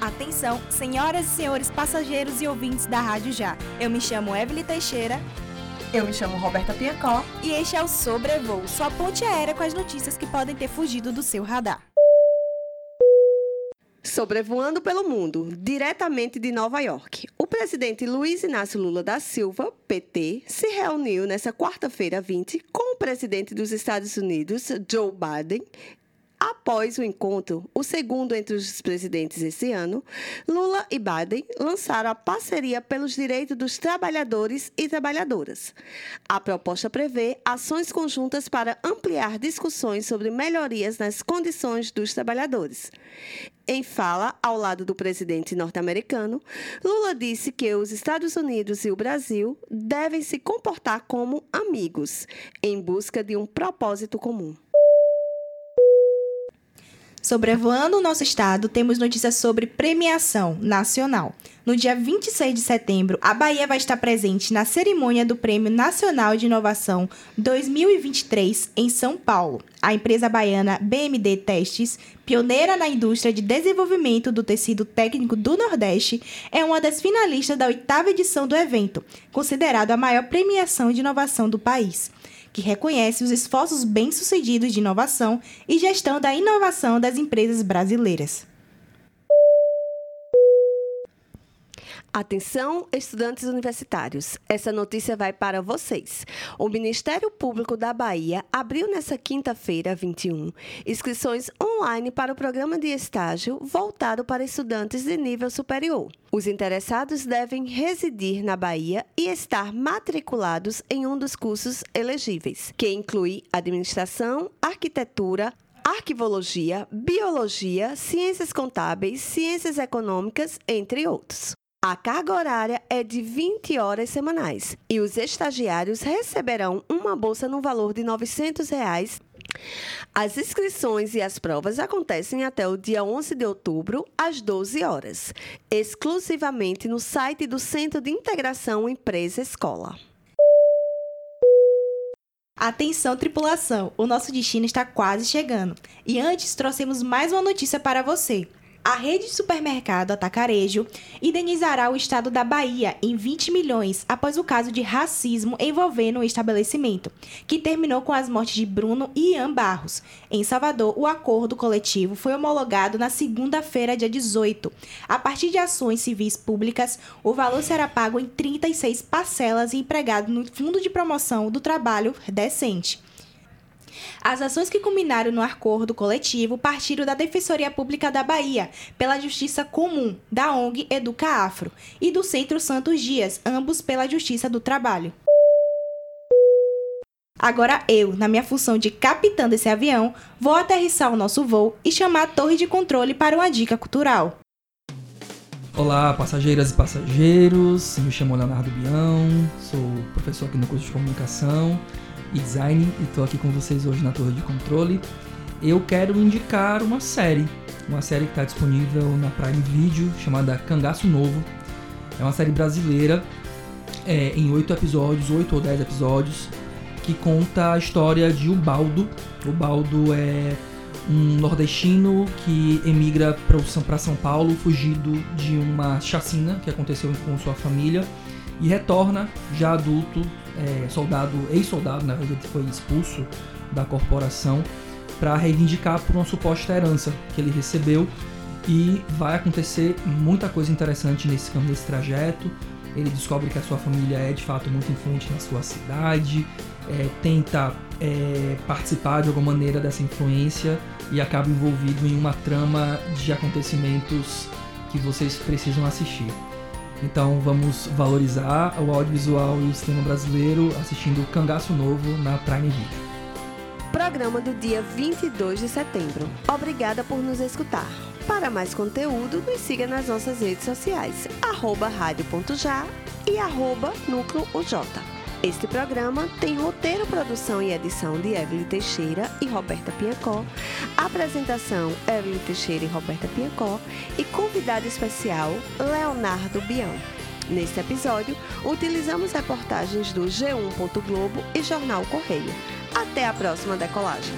Atenção, senhoras e senhores passageiros e ouvintes da Rádio Já. Eu me chamo Evelyn Teixeira. Eu me chamo Roberta Piacó. E este é o Sobrevoo, sua ponte aérea com as notícias que podem ter fugido do seu radar. Sobrevoando pelo mundo, diretamente de Nova York, o presidente Luiz Inácio Lula da Silva, PT, se reuniu nesta quarta-feira 20 com o presidente dos Estados Unidos, Joe Biden, Após o encontro, o segundo entre os presidentes esse ano, Lula e Biden lançaram a parceria pelos direitos dos trabalhadores e trabalhadoras. A proposta prevê ações conjuntas para ampliar discussões sobre melhorias nas condições dos trabalhadores. Em fala ao lado do presidente norte-americano, Lula disse que os Estados Unidos e o Brasil devem se comportar como amigos, em busca de um propósito comum. Sobrevoando o nosso estado, temos notícias sobre premiação nacional. No dia 26 de setembro, a Bahia vai estar presente na cerimônia do Prêmio Nacional de Inovação 2023 em São Paulo. A empresa baiana BMD Testes, pioneira na indústria de desenvolvimento do tecido técnico do Nordeste, é uma das finalistas da oitava edição do evento, considerado a maior premiação de inovação do país que reconhece os esforços bem-sucedidos de inovação e gestão da inovação das empresas brasileiras. Atenção, estudantes universitários. Essa notícia vai para vocês. O Ministério Público da Bahia abriu nesta quinta-feira, 21, inscrições online para o programa de estágio voltado para estudantes de nível superior. Os interessados devem residir na Bahia e estar matriculados em um dos cursos elegíveis, que inclui administração, arquitetura, arquivologia, biologia, ciências contábeis, ciências econômicas, entre outros. A carga horária é de 20 horas semanais e os estagiários receberão uma bolsa no valor de 900 reais as inscrições e as provas acontecem até o dia 11 de outubro, às 12 horas, exclusivamente no site do Centro de Integração Empresa Escola. Atenção, tripulação! O nosso destino está quase chegando. E antes, trouxemos mais uma notícia para você a rede de supermercado Atacarejo indenizará o estado da Bahia em 20 milhões após o caso de racismo envolvendo o estabelecimento, que terminou com as mortes de Bruno e Ian Barros. Em Salvador, o acordo coletivo foi homologado na segunda-feira, dia 18. A partir de ações civis públicas, o valor será pago em 36 parcelas e empregado no Fundo de Promoção do Trabalho Decente. As ações que culminaram no acordo coletivo partiram da Defensoria Pública da Bahia, pela Justiça Comum, da ONG Educa Afro e do Centro Santos Dias, ambos pela Justiça do Trabalho. Agora eu, na minha função de capitã desse avião, vou aterrissar o nosso voo e chamar a torre de controle para uma dica cultural. Olá, passageiras e passageiros. Me chamo Leonardo Bião, sou professor aqui no curso de comunicação e design e estou aqui com vocês hoje na Torre de Controle. Eu quero indicar uma série, uma série que está disponível na Prime Video chamada Cangaço Novo. É uma série brasileira é, em oito episódios, oito ou dez episódios, que conta a história de Ubaldo. Ubaldo é um nordestino que emigra para São Paulo, fugido de uma chacina que aconteceu com sua família e retorna já adulto é, soldado, ex-soldado, na verdade, foi expulso da corporação para reivindicar por uma suposta herança que ele recebeu e vai acontecer muita coisa interessante nesse nesse trajeto. Ele descobre que a sua família é de fato muito influente na sua cidade, é, tenta é, participar de alguma maneira dessa influência e acaba envolvido em uma trama de acontecimentos que vocês precisam assistir. Então vamos valorizar o audiovisual e o cinema brasileiro assistindo Cangaço Novo na Prime Video. Programa do dia 22 de setembro. Obrigada por nos escutar. Para mais conteúdo, nos siga nas nossas redes sociais, arroba rádio.já e arroba núcleo. Este programa tem roteiro, produção e edição de Evelyn Teixeira e Roberta Piacó, apresentação Evelyn Teixeira e Roberta Piacó e convidado especial Leonardo Bião. Neste episódio, utilizamos reportagens do G1. Globo e Jornal Correio. Até a próxima decolagem.